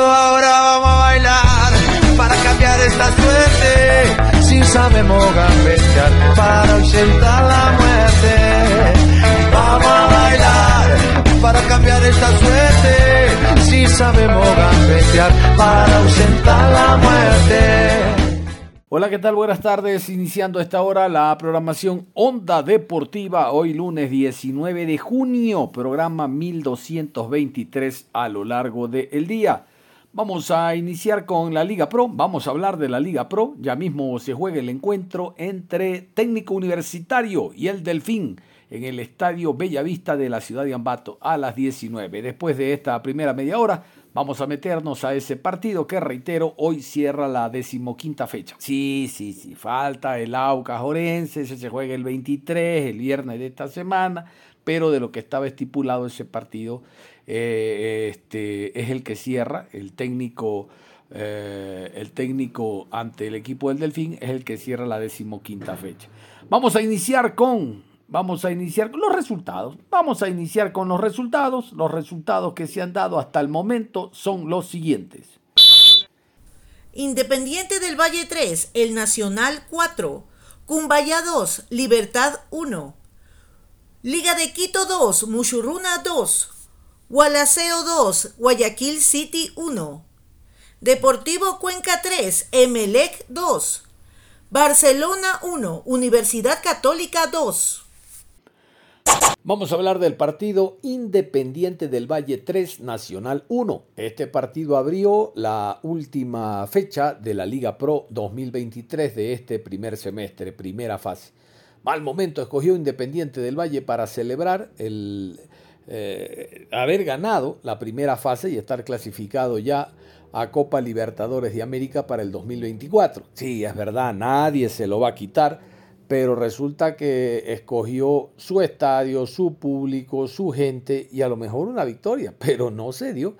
Ahora vamos a bailar para cambiar esta suerte. Si sabemos gambetear para ausentar la muerte. Vamos a bailar para cambiar esta suerte. Si sabemos gambetear para ausentar la muerte. Hola, ¿qué tal? Buenas tardes. Iniciando esta hora la programación Onda Deportiva, hoy lunes 19 de junio, programa 1223 a lo largo del día. Vamos a iniciar con la Liga Pro, vamos a hablar de la Liga Pro, ya mismo se juega el encuentro entre Técnico Universitario y el Delfín en el Estadio Bellavista de la ciudad de Ambato a las 19. Después de esta primera media hora, vamos a meternos a ese partido que, reitero, hoy cierra la decimoquinta fecha. Sí, sí, sí, falta el Aucas Jorense, ese se juega el 23, el viernes de esta semana, pero de lo que estaba estipulado ese partido eh, este, es el que cierra, el técnico, eh, el técnico ante el equipo del Delfín es el que cierra la decimoquinta fecha. Vamos a iniciar con, vamos a iniciar con los resultados. Vamos a iniciar con los resultados. Los resultados que se han dado hasta el momento son los siguientes. Independiente del Valle 3, El Nacional 4, Cumbaya 2, Libertad 1, Liga de Quito 2, Muchurruna 2, Gualaceo 2, Guayaquil City 1. Deportivo Cuenca 3, Emelec 2. Barcelona 1, Universidad Católica 2. Vamos a hablar del partido Independiente del Valle 3, Nacional 1. Este partido abrió la última fecha de la Liga Pro 2023 de este primer semestre, primera fase. Mal momento escogió Independiente del Valle para celebrar el eh, haber ganado la primera fase y estar clasificado ya a Copa Libertadores de América para el 2024. Sí, es verdad, nadie se lo va a quitar, pero resulta que escogió su estadio, su público, su gente y a lo mejor una victoria, pero no se dio,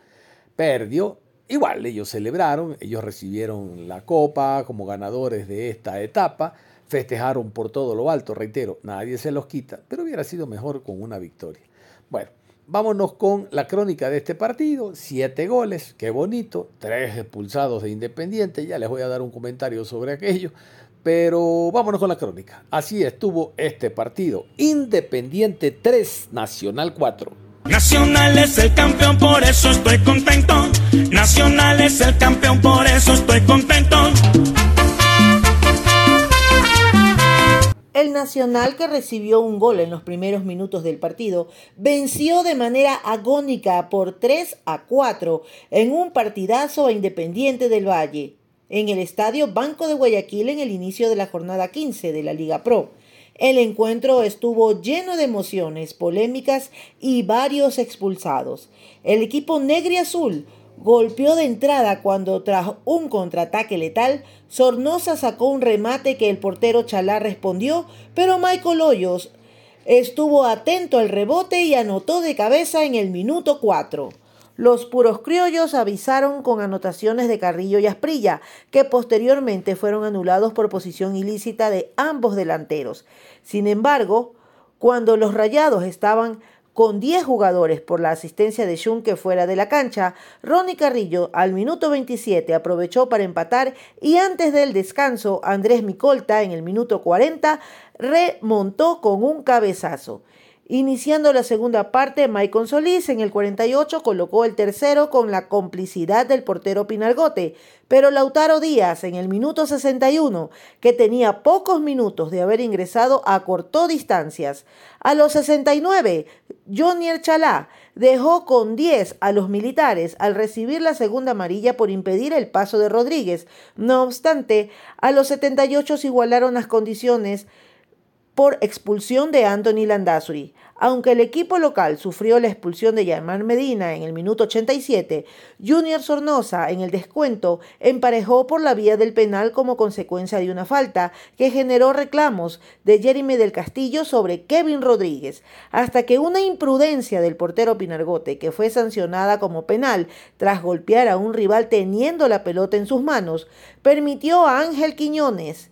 perdió. Igual ellos celebraron, ellos recibieron la copa como ganadores de esta etapa, festejaron por todo lo alto, reitero, nadie se los quita, pero hubiera sido mejor con una victoria. Bueno, vámonos con la crónica de este partido. Siete goles, qué bonito. Tres expulsados de Independiente. Ya les voy a dar un comentario sobre aquello. Pero vámonos con la crónica. Así estuvo este partido. Independiente 3, Nacional 4. Nacional es el campeón, por eso estoy contento. Nacional es el campeón, por eso estoy contento. El Nacional, que recibió un gol en los primeros minutos del partido, venció de manera agónica por 3 a 4 en un partidazo a Independiente del Valle, en el Estadio Banco de Guayaquil en el inicio de la jornada 15 de la Liga Pro. El encuentro estuvo lleno de emociones, polémicas y varios expulsados. El equipo negro y azul golpeó de entrada cuando tras un contraataque letal, Sornosa sacó un remate que el portero Chalá respondió, pero Michael Hoyos estuvo atento al rebote y anotó de cabeza en el minuto 4. Los puros criollos avisaron con anotaciones de Carrillo y Asprilla, que posteriormente fueron anulados por posición ilícita de ambos delanteros. Sin embargo, cuando los rayados estaban con 10 jugadores por la asistencia de Schunke fuera de la cancha, Ronnie Carrillo al minuto 27 aprovechó para empatar y antes del descanso Andrés Micolta en el minuto 40 remontó con un cabezazo. Iniciando la segunda parte, Maicon Solís en el 48 colocó el tercero con la complicidad del portero Pinargote, pero Lautaro Díaz en el minuto 61, que tenía pocos minutos de haber ingresado, acortó distancias. A los 69, Jonier Chalá dejó con 10 a los militares al recibir la segunda amarilla por impedir el paso de Rodríguez. No obstante, a los 78 se igualaron las condiciones por expulsión de Anthony Landazuri. Aunque el equipo local sufrió la expulsión de Yamar Medina en el minuto 87, Junior Sornosa en el descuento emparejó por la vía del penal como consecuencia de una falta que generó reclamos de Jeremy del Castillo sobre Kevin Rodríguez, hasta que una imprudencia del portero Pinargote, que fue sancionada como penal tras golpear a un rival teniendo la pelota en sus manos, permitió a Ángel Quiñones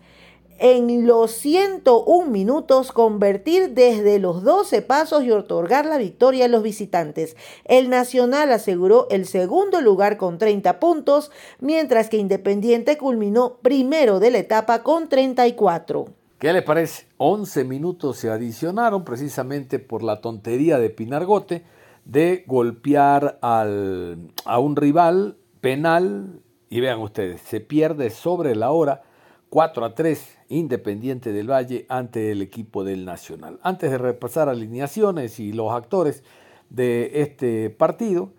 en los 101 minutos convertir desde los 12 pasos y otorgar la victoria a los visitantes. El Nacional aseguró el segundo lugar con 30 puntos, mientras que Independiente culminó primero de la etapa con 34. ¿Qué le parece? 11 minutos se adicionaron precisamente por la tontería de Pinargote de golpear al, a un rival penal y vean ustedes, se pierde sobre la hora 4 a 3 Independiente del Valle ante el equipo del Nacional. Antes de repasar alineaciones y los actores de este partido,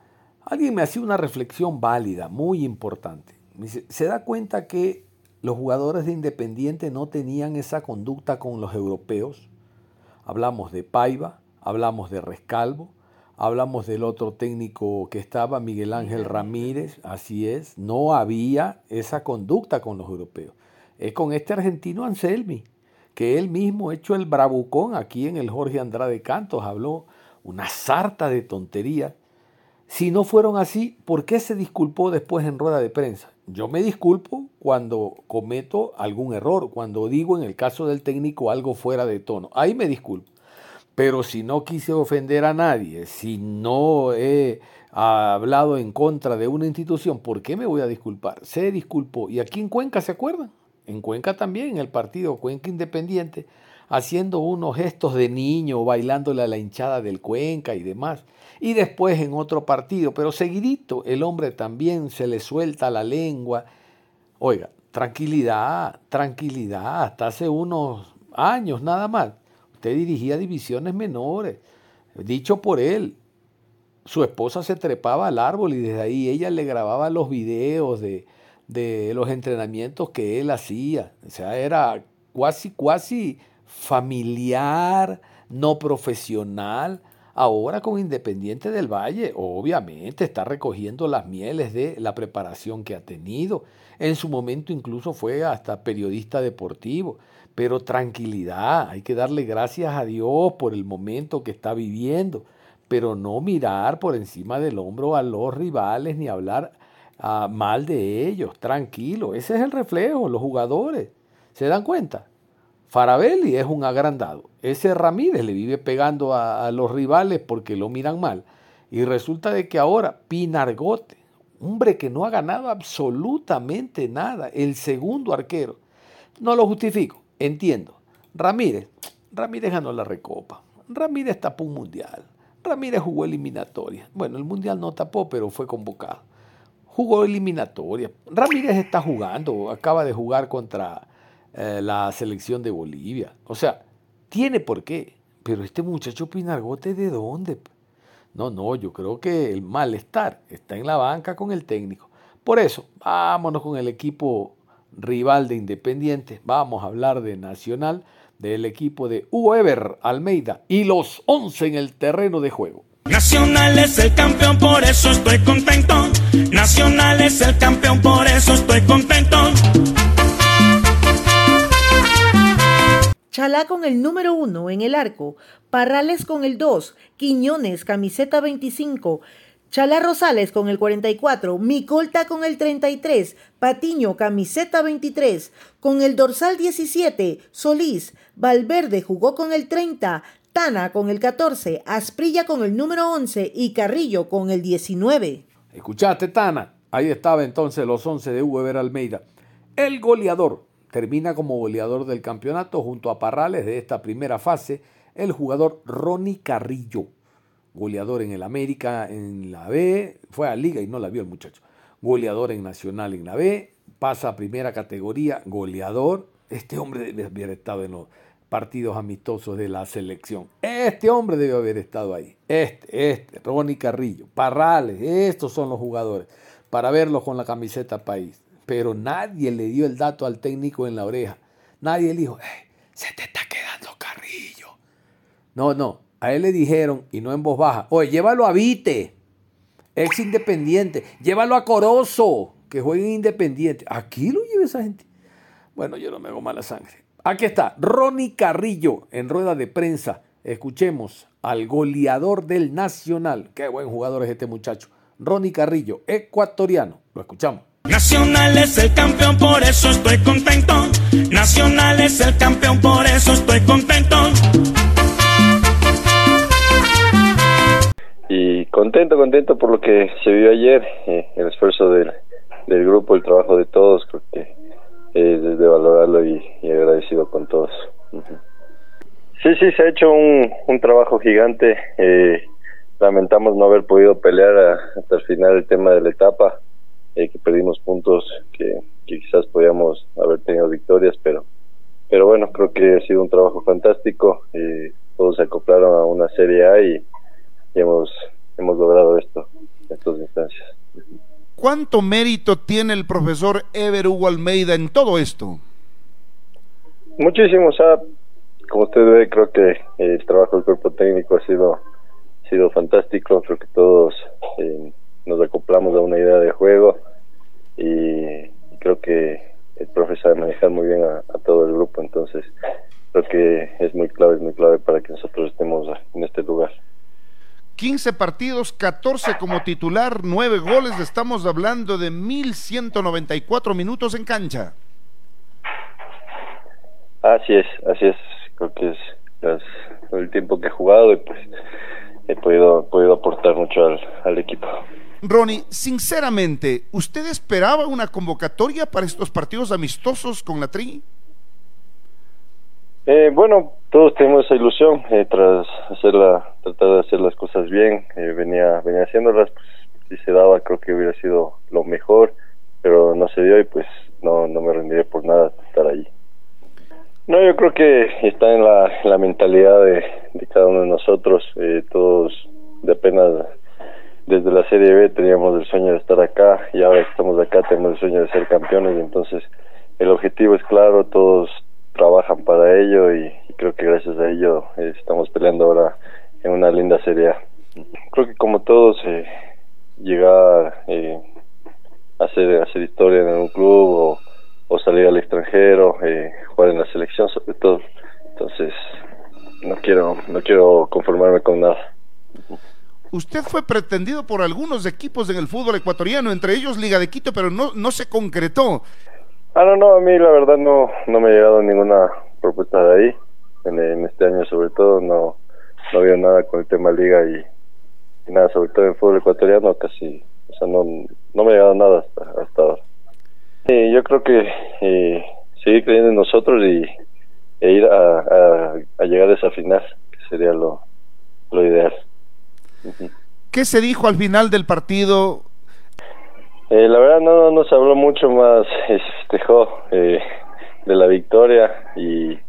alguien me hacía una reflexión válida, muy importante. se da cuenta que los jugadores de Independiente no tenían esa conducta con los europeos. Hablamos de Paiva, hablamos de Rescalvo, hablamos del otro técnico que estaba, Miguel Ángel Ramírez, así es, no había esa conducta con los europeos es con este argentino Anselmi, que él mismo hecho el bravucón aquí en el Jorge Andrade Cantos, habló una sarta de tonterías. Si no fueron así, ¿por qué se disculpó después en rueda de prensa? Yo me disculpo cuando cometo algún error, cuando digo en el caso del técnico algo fuera de tono. Ahí me disculpo. Pero si no quise ofender a nadie, si no he hablado en contra de una institución, ¿por qué me voy a disculpar? Se disculpó. ¿Y aquí en Cuenca se acuerdan? En Cuenca también, en el partido Cuenca Independiente, haciendo unos gestos de niño, bailándole a la hinchada del Cuenca y demás. Y después en otro partido, pero seguidito, el hombre también se le suelta la lengua. Oiga, tranquilidad, tranquilidad, hasta hace unos años nada más. Usted dirigía divisiones menores, dicho por él. Su esposa se trepaba al árbol y desde ahí ella le grababa los videos de, de los entrenamientos que él hacía. O sea, era casi, casi familiar, no profesional. Ahora con Independiente del Valle, obviamente está recogiendo las mieles de la preparación que ha tenido. En su momento incluso fue hasta periodista deportivo. Pero tranquilidad, hay que darle gracias a Dios por el momento que está viviendo, pero no mirar por encima del hombro a los rivales ni hablar mal de ellos, tranquilo. Ese es el reflejo, los jugadores. ¿Se dan cuenta? Farabelli es un agrandado. Ese Ramírez le vive pegando a, a, los rivales porque lo miran mal. Y resulta de que ahora Pinargote, hombre que no ha ganado absolutamente nada, el segundo arquero. No lo justifico, entiendo. Ramírez, Ramírez ganó la recopa. Ramírez tapó un mundial. Ramírez jugó eliminatoria. Bueno, el mundial no tapó, pero fue convocado jugó eliminatoria. Ramírez está jugando, acaba de jugar contra eh, la selección de Bolivia. O sea, tiene por qué. Pero este muchacho Pinargote, ¿de dónde? No, no, yo creo que el malestar está en la banca con el técnico. Por eso, vámonos con el equipo rival de Independiente. Vamos a hablar de Nacional, del equipo de Hugo Ever Almeida y los 11 en el terreno de juego. Nacional es el campeón, por eso estoy contento. Nacional es el campeón, por eso estoy contento. Chalá con el número uno en el arco, Parrales con el 2, Quiñones, camiseta 25, Chalá Rosales con el 44, Micolta con el 33, Patiño, camiseta 23, con el dorsal 17, Solís, Valverde jugó con el 30, Tana con el 14, Asprilla con el número 11 y Carrillo con el 19. Escuchaste, Tana. Ahí estaba entonces los 11 de Hugo Almeida. El goleador termina como goleador del campeonato junto a Parrales de esta primera fase el jugador Ronnie Carrillo, goleador en el América en la B, fue a Liga y no la vio el muchacho, goleador en Nacional en la B, pasa a primera categoría, goleador, este hombre debe haber estado en los partidos amistosos de la selección. Este hombre debe haber estado ahí. Este, este, Ronnie Carrillo, Parrales, estos son los jugadores para verlos con la camiseta país. Pero nadie le dio el dato al técnico en la oreja. Nadie le dijo, se te está quedando Carrillo. No, no, a él le dijeron, y no en voz baja, oye, llévalo a Vite, ex independiente, llévalo a Corozo, que juegue independiente. Aquí lo lleva esa gente. Bueno, yo no me hago mala sangre. Aquí está, Ronnie Carrillo en rueda de prensa. Escuchemos al goleador del Nacional. Qué buen jugador es este muchacho. Ronnie Carrillo, ecuatoriano. Lo escuchamos. Nacional es el campeón, por eso estoy contento. Nacional es el campeón, por eso estoy contento. Y contento, contento por lo que se vio ayer, eh, el esfuerzo del, del grupo, el trabajo de todos, creo que es de valorarlo y, agradecido con todos. Sí, sí, se ha hecho un, trabajo gigante. Eh, lamentamos no haber podido pelear hasta el final el tema de la etapa, eh, que perdimos puntos que, quizás podíamos haber tenido victorias, pero pero bueno, creo que ha sido un trabajo fantástico. Eh, todos se acoplaron a una Serie A y, hemos hemos logrado esto, estas instancias. ¿Cuánto mérito tiene el profesor Ever Hugo Almeida en todo esto? Muchísimo, o sea, como usted ve, creo que el trabajo del cuerpo técnico ha sido, sido fantástico, creo que todos eh, nos acoplamos a una idea de juego y, creo que el profesor sabe manejar muy bien a, a, todo el grupo, entonces creo que es muy clave, es muy clave para que nosotros estemos en este lugar. 15 partidos, 14 como titular, 9 goles, estamos hablando de 1194 minutos en cancha. Así es, así es, creo que es, el tiempo que he jugado y pues he podido, podido aportar mucho al, al equipo. Ronnie, sinceramente, ¿usted esperaba una convocatoria para estos partidos amistosos con la Tri? Eh, bueno, todos tenemos esa ilusión eh, tras hacerla, tratar de hacer las cosas bien. Eh, venía, venía haciéndolas, pues si se daba, creo que hubiera sido lo mejor, pero no se dio y pues no, no me rendiré por nada estar allí. No, yo creo que está en la, mentalidad de, de, cada uno de nosotros. Eh, todos, de apenas desde la Serie B teníamos el sueño de estar acá y ahora que estamos acá tenemos el sueño de ser campeones. Entonces, el objetivo es claro, todos trabajan para ello y, creo que gracias a ello eh, estamos peleando ahora en una linda serie. Creo que como todos llegar eh, a hacer hacer historia en un club o, salir al extranjero, eh, jugar en la selección sobre todo. Entonces no quiero no quiero conformarme con nada. Usted fue pretendido por algunos equipos en el fútbol ecuatoriano, entre ellos Liga de Quito, pero no no se concretó. Ah, no, no, a mí la verdad no, no me ha llegado ninguna propuesta de ahí. En, este año sobre todo no, no había nada con el tema liga y, nada, sobre todo en fútbol ecuatoriano casi, o sea, no, no me ha llegado nada hasta, hasta ahora. Y yo creo que eh, seguir creyendo en nosotros y e ir a, a, llegar a esa final, que sería lo, lo ideal. ¿Qué se dijo al final del partido eh, la verdad no, no se habló mucho más, festejó eh, de la victoria y,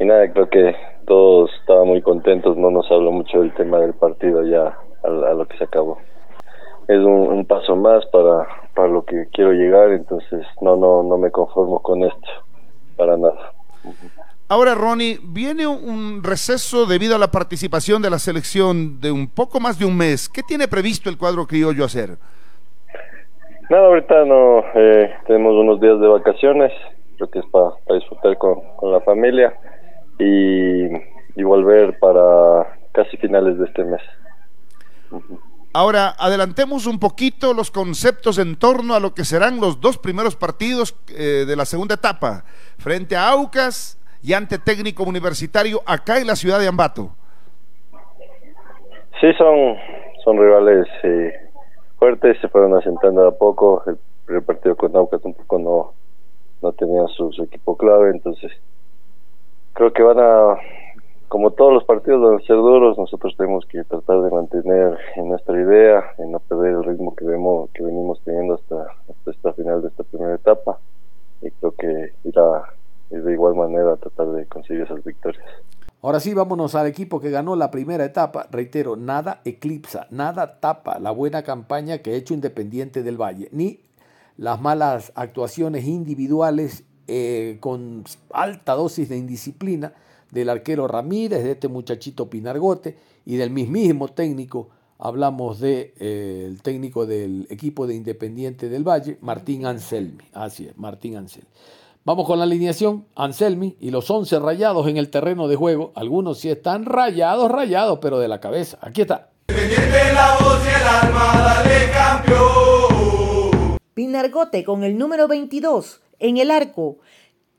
nada, creo que todos estaban muy contentos, no nos habló mucho del tema del partido ya a, lo que se acabó. Es un, paso más para, para lo que quiero llegar, entonces no, no, no me conformo con esto, para nada. Ahora, Ronnie, viene un receso debido a la participación de la selección de un poco más de un mes. ¿Qué tiene previsto el cuadro criollo hacer? Nada, ahorita no, eh, tenemos unos días de vacaciones, creo que es para disfrutar con, la familia y, y, volver para casi finales de este mes. Ahora, adelantemos un poquito los conceptos en torno a lo que serán los dos primeros partidos eh, de la segunda etapa, frente a Aucas y ante Técnico Universitario acá en la ciudad de Ambato. Sí, son, son rivales eh, fuertes, se fueron asentando a poco. El primer partido con Aucas un poco no, no tenían su, equipo clave, entonces creo que van a como todos los partidos van a ser duros, nosotros tenemos que tratar de mantener en nuestra idea, en no perder el ritmo que vemos, que venimos teniendo hasta, hasta esta final de esta primera etapa. Y creo que irá de igual manera a tratar de conseguir esas victorias. Ahora sí, vámonos al equipo que ganó la primera etapa. Reitero, nada eclipsa, nada tapa la buena campaña que ha hecho Independiente del Valle, ni las malas actuaciones individuales eh, con alta dosis de indisciplina del arquero Ramírez, de este muchachito Pinargote y del mismísimo técnico. Hablamos del de, eh, técnico del equipo de Independiente del Valle, Martín Anselmi. Así es, Martín Anselmi. Vamos con la alineación, Anselmi y los 11 rayados en el terreno de juego. Algunos sí están rayados, rayados, pero de la cabeza. Aquí está. Pinargote con el número 22 en el arco.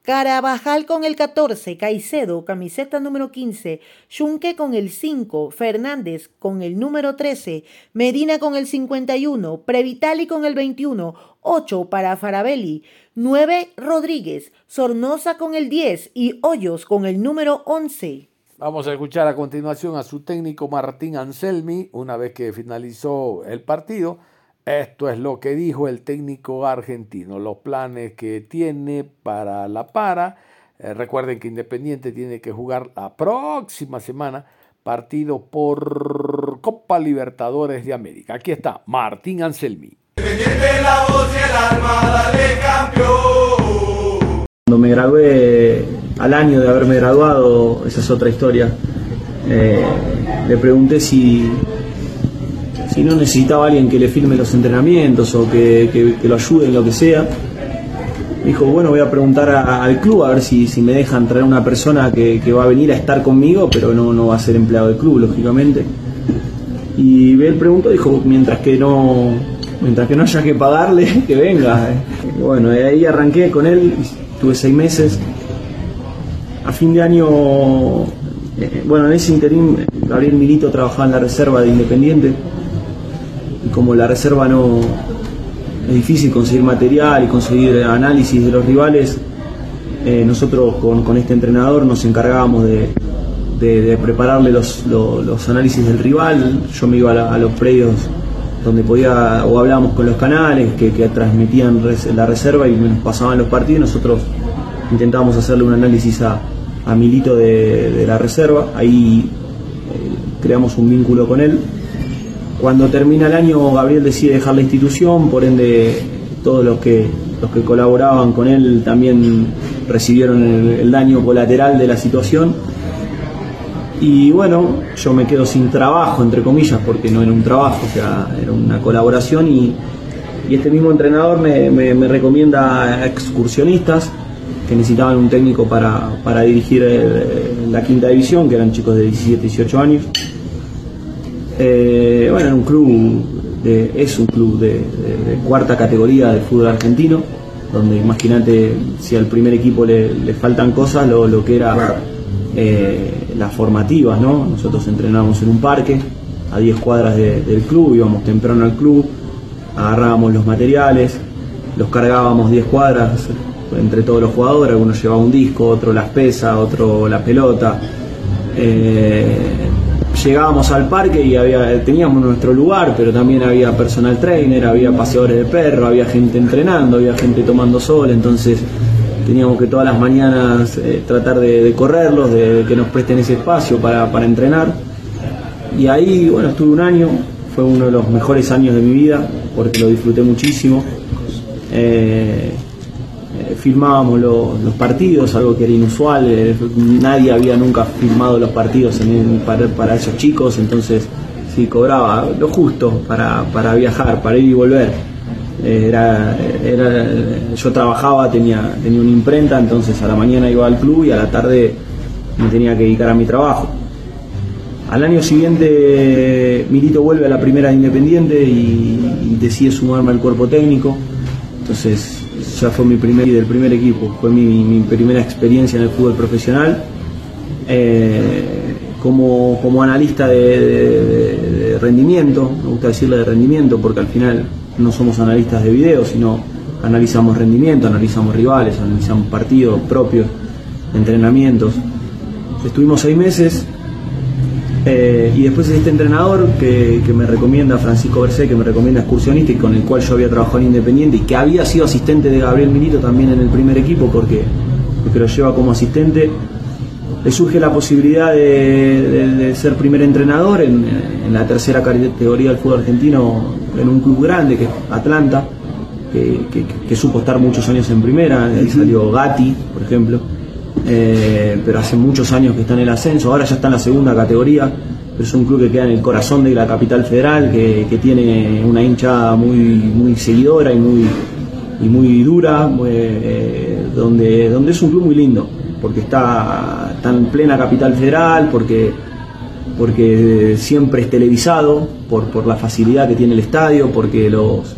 Carabajal con el 14, Caicedo, camiseta número 15, Junque con el 5, Fernández con el número 13, Medina con el 51, Previtali con el 21, 8 para Farabelli, 9 Rodríguez, Sornosa con el 10 y Hoyos con el número 11. Vamos a escuchar a continuación a su técnico Martín Anselmi una vez que finalizó el partido. Esto es lo que dijo el técnico argentino, los planes que tiene para la para. Eh, recuerden que Independiente tiene que jugar la próxima semana partido por Copa Libertadores de América. Aquí está Martín Anselmi. Cuando me gradué al año de haberme graduado, esa es otra historia, eh, le pregunté si, si no necesitaba alguien que le filme los entrenamientos o que, lo ayude en lo que sea. dijo, bueno, voy a preguntar al club a ver si, me dejan traer una persona que, va a venir a estar conmigo, pero no, no va a ser empleado del club, lógicamente. Y él preguntó, dijo, mientras que no, mientras que no haya que pagarle, que venga. bueno, ahí arranqué con él, tuve seis meses. A fin de año, eh, bueno, en ese interín, Gabriel Milito trabajaba en la reserva de Independiente y como la reserva no es difícil conseguir material y conseguir análisis de los rivales, eh, nosotros con, este entrenador nos encargábamos de, prepararle los, análisis del rival, yo me iba a, los predios donde podía o hablábamos con los canales que, transmitían la reserva y nos pasaban los partidos, nosotros intentábamos hacerle un análisis a, Milito de, la reserva, ahí eh, creamos un vínculo con él cuando termina el año, Gabriel decide dejar la institución, por ende todos los que, los que colaboraban con él también recibieron el, daño colateral de la situación. Y bueno, yo me quedo sin trabajo, entre comillas, porque no era un trabajo, o sea, era una colaboración y, este mismo entrenador me, recomienda excursionistas que necesitaban un técnico para, dirigir la quinta división, que eran chicos de 17, 18 años. Eh, bueno, era un club, es un club de, cuarta categoría del fútbol argentino, donde imagínate si al primer equipo le, faltan cosas, lo, que era eh, las formativas, ¿no? Nosotros entrenábamos en un parque, a 10 cuadras del club, íbamos temprano al club, agarrábamos los materiales, los cargábamos 10 cuadras entre todos los jugadores, algunos llevaba un disco, otro las pesas, otro la pelota. Eh, llegábamos al parque y había, teníamos nuestro lugar, pero también había personal trainer, había paseadores de perro, había gente entrenando, había gente tomando sol, entonces teníamos que todas las mañanas eh, tratar de, correrlos, de, que nos presten ese espacio para, entrenar. Y ahí, bueno, estuve un año, fue uno de los mejores años de mi vida, porque lo disfruté muchísimo. Eh, filmábamos los partidos, algo que era inusual, eh, nadie había nunca filmado los partidos para, esos chicos, entonces sí, cobraba lo justo para, viajar, para ir y volver. Eh, era, yo trabajaba, tenía, tenía una imprenta, entonces a la mañana iba al club y a la tarde me tenía que dedicar a mi trabajo. Al año siguiente Milito vuelve a la primera de Independiente y, y decide sumarme al cuerpo técnico. Entonces ya fue mi primer del primer equipo, fue mi, primera experiencia en el fútbol profesional. Eh, como, como, analista de, rendimiento, me gusta decirle de rendimiento porque al final no somos analistas de video, sino analizamos rendimiento, analizamos rivales, analizamos partidos propios, entrenamientos. estuvimos seis meses eh, y después este entrenador que, me recomienda, Francisco Bercé, que me recomienda excursionista y con el cual yo había trabajado en Independiente y que había sido asistente de Gabriel Milito también en el primer equipo porque, porque lo lleva como asistente, le surge la posibilidad de, ser primer entrenador en, la tercera categoría del fútbol argentino en un club grande que es Atlanta, que, supo estar muchos años en primera, ahí salió Gatti, por ejemplo eh, pero hace muchos años que está en el ascenso, ahora ya está en la segunda categoría, pero es un club que queda en el corazón de la capital federal, que, tiene una hincha muy, muy seguidora y muy, y muy dura, eh, donde, donde es un club muy lindo, porque está, en plena capital federal, porque, porque siempre es televisado, por, por la facilidad que tiene el estadio, porque los,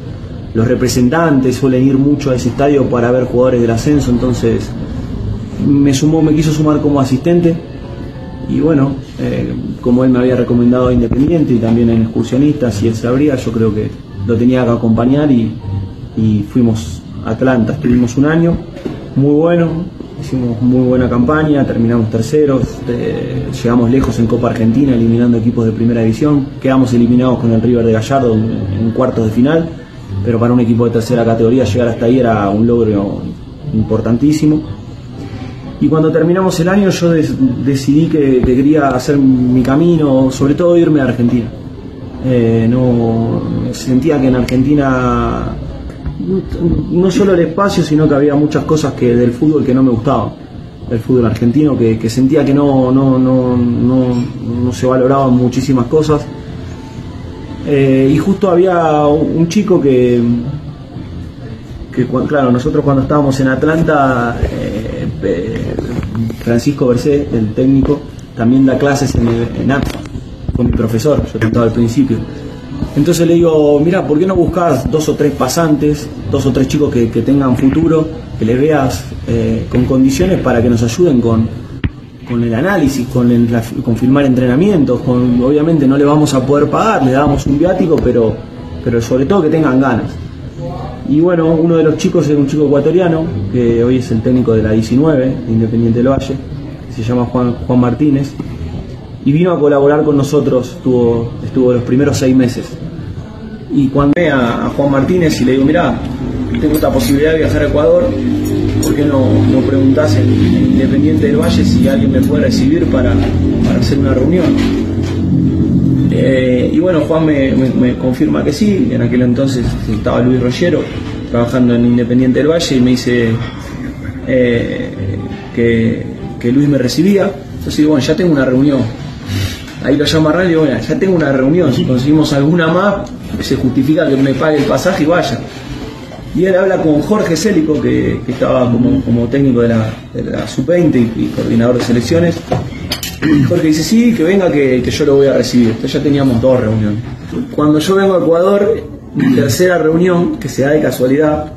los representantes suelen ir mucho a ese estadio para ver jugadores del ascenso, entonces me sumó, me quiso sumar como asistente. Y bueno, eh, como él me había recomendado Independiente y también en excursionistas y él sabría, yo creo que lo tenía que acompañar y, fuimos a Atlanta, estuvimos un año muy bueno, hicimos muy buena campaña, terminamos terceros, eh, llegamos lejos en Copa Argentina eliminando equipos de primera división, quedamos eliminados con el River de Gallardo en, cuartos de final, pero para un equipo de tercera categoría llegar hasta ahí era un logro importantísimo y cuando terminamos el año yo decidí que, quería hacer mi camino, sobre todo irme a Argentina. Eh, no sentía que en Argentina no solo el espacio, sino que había muchas cosas que del fútbol que no me gustaban. El fútbol argentino, que, sentía que no, no, no, no, se valoraban muchísimas cosas. Eh, y justo había un chico que, que, claro, nosotros cuando estábamos en Atlanta, eh, Francisco Bercé, el técnico, también da clases en, en con mi profesor, yo estaba al principio. Entonces le digo, mira, ¿por qué no buscas dos o tres pasantes, dos o tres chicos que, tengan futuro, que les veas eh, con condiciones para que nos ayuden con, con el análisis, con, el, con entrenamientos, con, obviamente no le vamos a poder pagar, le damos un viático, pero, pero sobre todo que tengan ganas. Y bueno, uno de los chicos es un chico ecuatoriano, que hoy es el técnico de la 19, de Independiente del Valle, que se llama Juan, Juan Martínez, y vino a colaborar con nosotros, estuvo, estuvo los primeros seis meses. Y cuando ve a, Juan Martínez y le digo, mira, tengo esta posibilidad de viajar a Ecuador, ¿por qué no, no preguntás en, Independiente del Valle si alguien me puede recibir para, para hacer una reunión? Eh, y bueno, Juan me, confirma que sí, en aquel entonces estaba Luis Rollero trabajando en Independiente del Valle y me dice eh, que, Luis me recibía. Entonces digo, bueno, ya tengo una reunión. Ahí lo llamo a radio bueno, ya tengo una reunión, si conseguimos alguna más, se justifica que me pague el pasaje y vaya. Y él habla con Jorge Célico, que, estaba como, técnico de la, de sub-20 y coordinador de selecciones, Jorge dice, sí, que venga que, yo lo voy a recibir. Entonces ya teníamos dos reuniones. Cuando yo vengo a Ecuador, mi tercera reunión, que se da de casualidad,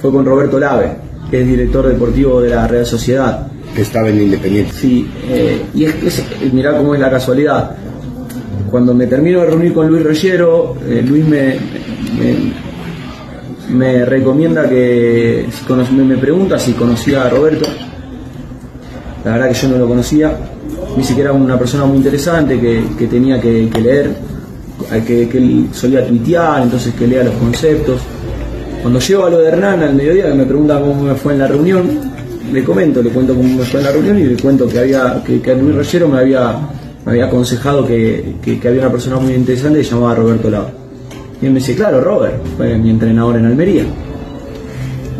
fue con Roberto Lave, que es director deportivo de la Real Sociedad. Que estaba en Independiente. Sí, eh, y es que, mirá cómo es la casualidad. Cuando me termino de reunir con Luis Rollero, eh, Luis me, recomienda que, me, me pregunta si conocía a Roberto. La verdad que yo no lo conocía ni siquiera una persona muy interesante que, tenía que, leer, que, que, él solía tuitear, entonces que lea los conceptos. Cuando llego a lo de Hernán al mediodía, me pregunta cómo me fue en la reunión, le comento, le cuento cómo me fue en la reunión y le cuento que había que, que Luis Rollero me había, me había aconsejado que, había una persona muy interesante que se llamaba Roberto Lava. Y él me dice, claro, Robert, fue mi entrenador en Almería.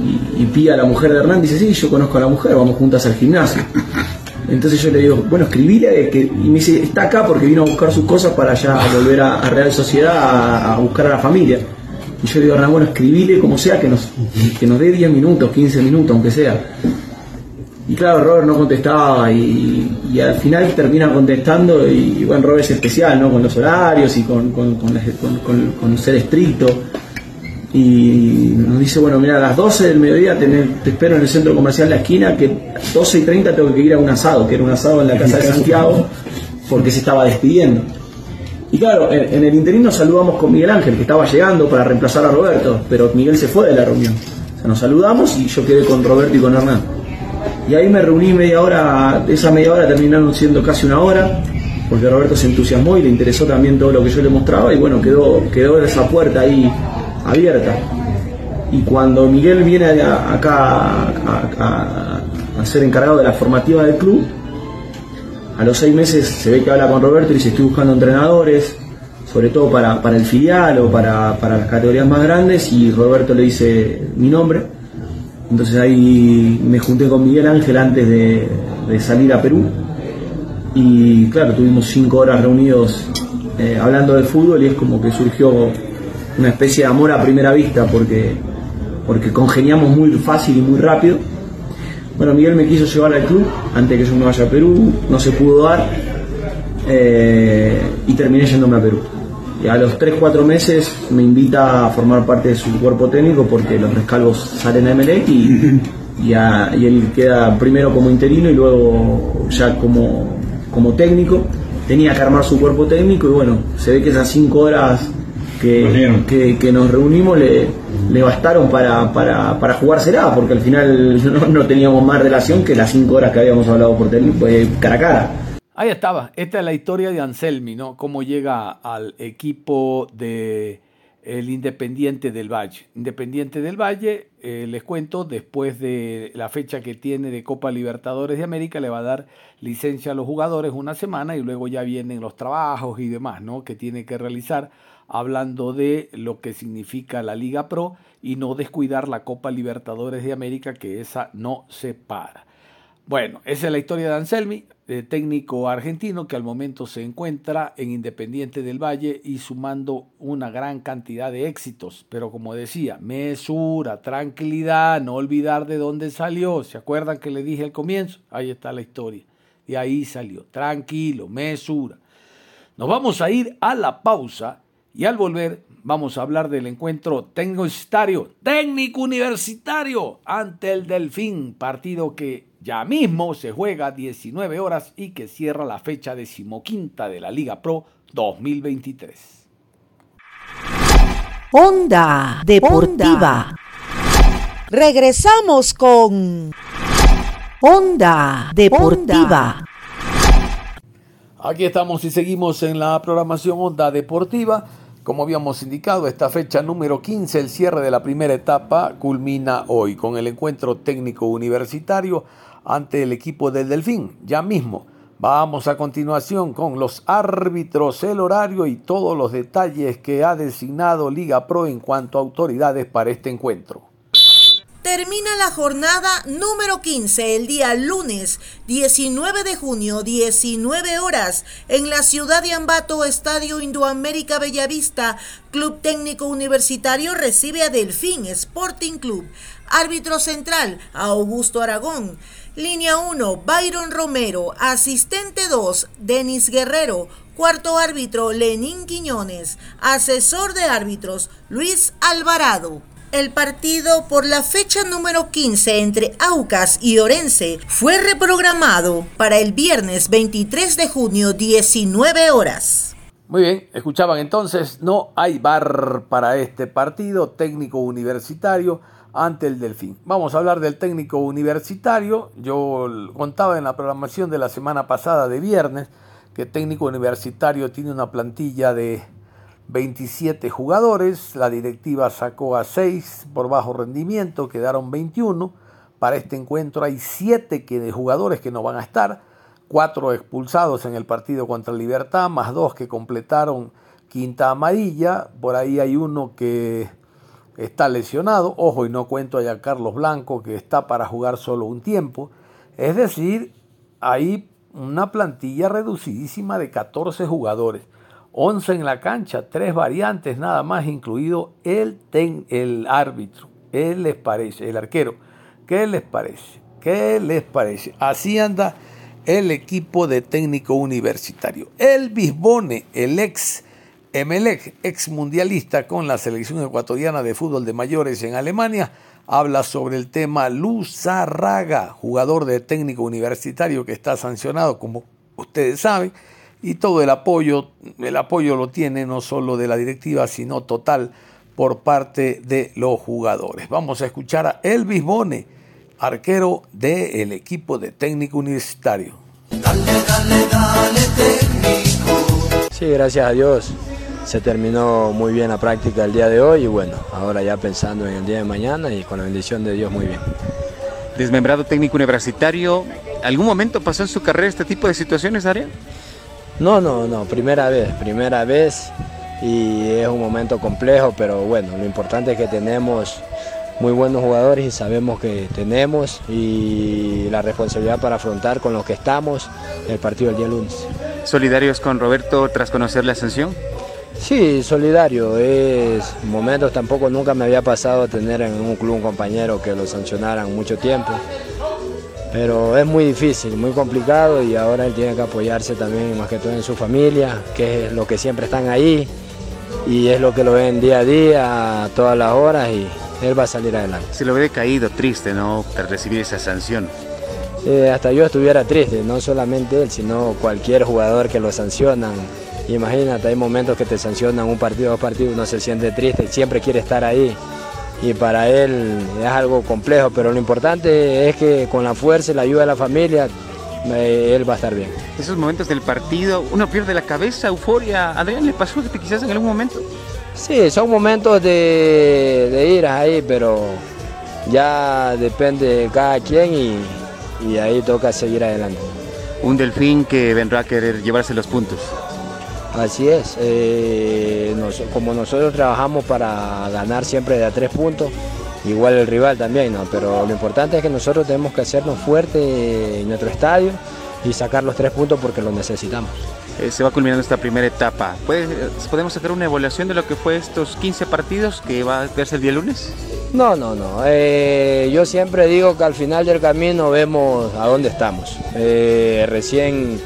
Y, y Pía, la mujer de Hernán, dice, sí, yo conozco a la mujer, vamos juntas al gimnasio. Entonces yo le digo, bueno, escribile, que, y me dice, está acá porque vino a buscar sus cosas para ya volver a, Real Sociedad a, buscar a la familia. Y yo le digo, bueno, escribile como sea, que nos, que nos dé 10 minutos, 15 minutos, aunque sea. Y claro, Robert no contestaba y, al final termina contestando y, bueno, Robert es especial, ¿no? Con los horarios y con, con, con ser estricto y nos dice, bueno, mira, a las 12 del mediodía te, espero en el centro comercial La Esquina, que 12 y 30 tengo que ir a un asado, que era un asado en la casa de Santiago, porque se estaba despidiendo. Y claro, en, el interín nos saludamos con Miguel Ángel, que estaba llegando para reemplazar a Roberto, pero Miguel se fue de la reunión. O sea, nos saludamos y yo quedé con Roberto y con Hernán. Y ahí me reuní media hora, esa media hora terminaron siendo casi una hora, porque Roberto se entusiasmó y le interesó también todo lo que yo le mostraba y bueno, quedó, quedó esa puerta ahí abierta. Y cuando Miguel viene acá a, ser encargado de la formativa del club, a los seis meses se ve que habla con Roberto y dice estoy buscando entrenadores, sobre todo para, el filial o para, las categorías más grandes, y Roberto le dice mi nombre. Entonces ahí me junté con Miguel Ángel antes de, salir a Perú. Y claro, tuvimos cinco horas reunidos eh, hablando de fútbol y es como que surgió una especie de amor a primera vista porque, porque congeniamos muy fácil y muy rápido. Bueno, Miguel me quiso llevar al club antes que yo me vaya a Perú, no se pudo dar eh, y terminé yéndome a Perú. Y a los 3-4 meses me invita a formar parte de su cuerpo técnico porque los rescalvos salen a MLE y, y, él queda primero como interino y luego ya como, como técnico. Tenía que armar su cuerpo técnico y bueno, se ve que esas 5 horas que, que, nos reunimos le, le bastaron para, para, para jugársela, porque al final no, teníamos más relación que las 5 horas que habíamos hablado por teléfono, cara a cara. Ahí estaba. Esta es la historia de Anselmi, ¿no? Cómo llega al equipo de el Independiente del Valle. Independiente del Valle, eh, les cuento, después de la fecha que tiene de Copa Libertadores de América, le va a dar licencia a los jugadores una semana y luego ya vienen los trabajos y demás, ¿no? Que tiene que realizar hablando de lo que significa la Liga Pro y no descuidar la Copa Libertadores de América, que esa no se para. Bueno, esa es la historia de Anselmi, técnico argentino que al momento se encuentra en Independiente del Valle y sumando una gran cantidad de éxitos. Pero como decía, mesura, tranquilidad, no olvidar de dónde salió. ¿Se acuerdan que le dije al comienzo? Ahí está la historia. Y ahí salió. Tranquilo, mesura. Nos vamos a ir a la pausa y al volver vamos a hablar del encuentro técnico técnico universitario ante el Delfín, partido que ya mismo se juega 19 horas y que cierra la fecha decimoquinta de la Liga Pro 2023. Onda Deportiva. Regresamos con Onda Deportiva. Aquí estamos y seguimos en la programación Onda Deportiva. Como habíamos indicado, esta fecha número 15, el cierre de la primera etapa, culmina hoy con el encuentro técnico universitario ante el equipo del Delfín. Ya mismo vamos a continuación con los árbitros, el horario y todos los detalles que ha designado Liga Pro en cuanto a autoridades para este encuentro. Termina la jornada número 15 el día lunes 19 de junio, 19 horas, en la ciudad de Ambato, Estadio Indoamérica Bellavista. Club Técnico Universitario recibe a Delfín Sporting Club. Árbitro central, Augusto Aragón. Línea 1, Byron Romero. Asistente 2, Denis Guerrero. Cuarto árbitro, Lenín Quiñones. Asesor de árbitros, Luis Alvarado. El partido por la fecha número 15 entre Aucas y Orense fue reprogramado para el viernes 23 de junio 19 horas. Muy bien, escuchaban entonces, no hay bar para este partido técnico universitario ante el Delfín. Vamos a hablar del técnico universitario. Yo contaba en la programación de la semana pasada de viernes que el técnico universitario tiene una plantilla de 27 jugadores, la directiva sacó a 6 por bajo rendimiento, quedaron 21. Para este encuentro hay 7 que, jugadores que no van a estar, 4 expulsados en el partido contra Libertad, más 2 que completaron quinta amarilla, por ahí hay uno que está lesionado, ojo y no cuento a Carlos Blanco que está para jugar solo un tiempo, es decir, hay una plantilla reducidísima de 14 jugadores. 11 en la cancha, tres variantes nada más, incluido el, el árbitro. ¿Qué les parece? El arquero. ¿Qué les parece? ¿Qué les parece? Así anda el equipo de técnico universitario. El Bisbone, el ex Emelec, ex mundialista con la selección ecuatoriana de fútbol de mayores en Alemania, habla sobre el tema Luzarraga, jugador de técnico universitario que está sancionado, como ustedes saben y todo el apoyo, el apoyo lo tiene no solo de la directiva, sino total por parte de los jugadores. Vamos a escuchar a Elvis Bone, arquero del equipo de técnico universitario. Sí, gracias a Dios. Se terminó muy bien la práctica el día de hoy y bueno, ahora ya pensando en el día de mañana y con la bendición de Dios muy bien. Desmembrado técnico universitario, ¿algún momento pasó en su carrera este tipo de situaciones, Ariel? No, no, no, primera vez, primera vez y es un momento complejo, pero bueno, lo importante es que tenemos muy buenos jugadores y sabemos que tenemos y la responsabilidad para afrontar con los que estamos el partido del día lunes. ¿Solidarios con Roberto tras conocer la ascensión? Sí, solidario. Es momentos tampoco nunca me había pasado tener en un club un compañero que lo sancionaran mucho tiempo. Pero es muy difícil, muy complicado y ahora él tiene que apoyarse también más que todo en su familia, que es lo que siempre están ahí y es lo que lo ven día a día, todas las horas y él va a salir adelante. Se lo ve caído, triste, ¿no? Tras recibir esa sanción. Eh, hasta yo estuviera triste, no solamente él, sino cualquier jugador que lo sancionan. Imagínate, hay momentos que te sancionan un partido, dos partidos, uno se siente triste, siempre quiere estar ahí. Y para él es algo complejo, pero lo importante es que con la fuerza y la ayuda de la familia, eh, él va a estar bien. Esos momentos del partido, uno pierde la cabeza, euforia. Adrián, ¿le pasó que quizás en algún momento? Sí, son momentos de, de ir ahí, pero ya depende de cada quien y, y ahí toca seguir adelante. Un delfín que vendrá a querer llevarse los puntos. Así es, eh, nos, como nosotros trabajamos para ganar siempre de a tres puntos, igual el rival también, ¿no? pero lo importante es que nosotros tenemos que hacernos fuertes en nuestro estadio y sacar los tres puntos porque los necesitamos. Eh, se va culminando esta primera etapa. ¿Puede- ¿Podemos sacar una evaluación de lo que fue estos 15 partidos que va a verse el día lunes? No, no, no. eh, yo siempre digo que al final del camino vemos a dónde estamos. Eh, recién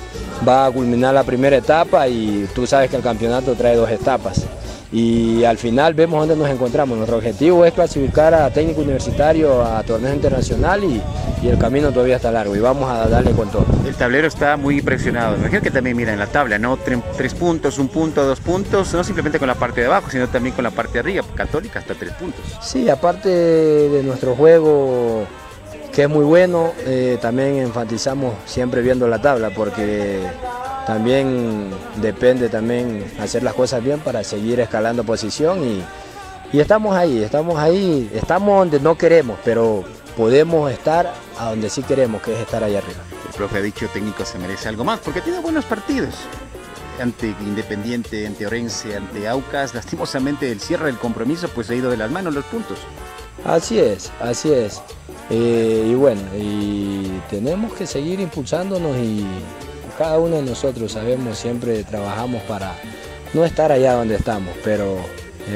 va a culminar la primera etapa y tú sabes que el campeonato trae dos etapas. Y al final vemos dónde nos encontramos. Nuestro objetivo es clasificar a técnico universitario a torneo internacional y, y el camino todavía está largo y vamos a darle con todo. El tablero está muy presionado. Imagino que también mira en la tabla, ¿no? Tre- tres puntos, un punto, dos puntos, no simplemente con la parte de abajo, sino también con la parte de arriba. Católica hasta tres puntos. Sí, aparte de nuestro juego, que es muy bueno, eh, también enfatizamos siempre viendo la tabla, porque también depende también hacer las cosas bien para seguir escalando posición y, y estamos ahí, estamos ahí, estamos donde no queremos, pero podemos estar a donde sí queremos, que es estar ahí arriba. El profe ha dicho técnico se merece algo más porque tiene buenos partidos. Ante Independiente, ante Orense, ante Aucas, lastimosamente el cierre del compromiso pues ha ido de las manos los puntos. Así es, así es. Eh, y bueno, y tenemos que seguir impulsándonos y cada uno de nosotros sabemos, siempre trabajamos para no estar allá donde estamos, pero